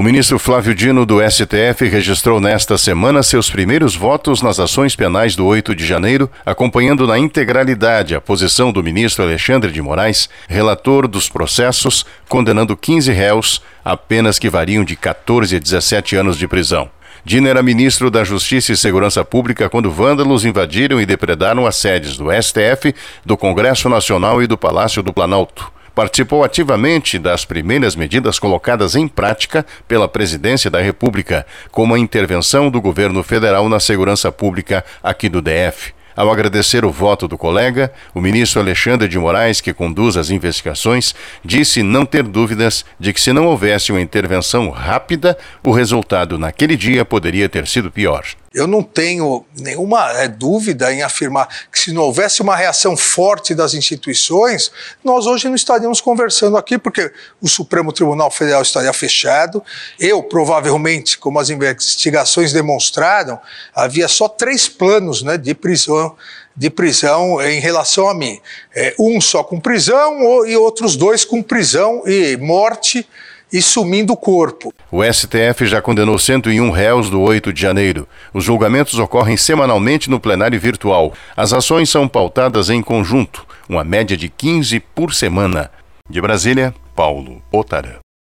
O ministro Flávio Dino do STF registrou nesta semana seus primeiros votos nas ações penais do 8 de janeiro, acompanhando na integralidade a posição do ministro Alexandre de Moraes, relator dos processos, condenando 15 réus a penas que variam de 14 a 17 anos de prisão. Dino era ministro da Justiça e Segurança Pública quando vândalos invadiram e depredaram as sedes do STF, do Congresso Nacional e do Palácio do Planalto participou ativamente das primeiras medidas colocadas em prática pela Presidência da República, como a intervenção do governo federal na segurança pública aqui do DF. Ao agradecer o voto do colega, o ministro Alexandre de Moraes, que conduz as investigações, disse não ter dúvidas de que, se não houvesse uma intervenção rápida, o resultado naquele dia poderia ter sido pior. Eu não tenho nenhuma é, dúvida em afirmar que se não houvesse uma reação forte das instituições, nós hoje não estaríamos conversando aqui, porque o Supremo Tribunal Federal estaria fechado. Eu, provavelmente, como as investigações demonstraram, havia só três planos né, de prisão de prisão em relação a mim. É, um só com prisão e outros dois com prisão e morte e sumindo o corpo. O STF já condenou 101 réus do 8 de janeiro. Os julgamentos ocorrem semanalmente no plenário virtual. As ações são pautadas em conjunto, uma média de 15 por semana. De Brasília, Paulo Otarã.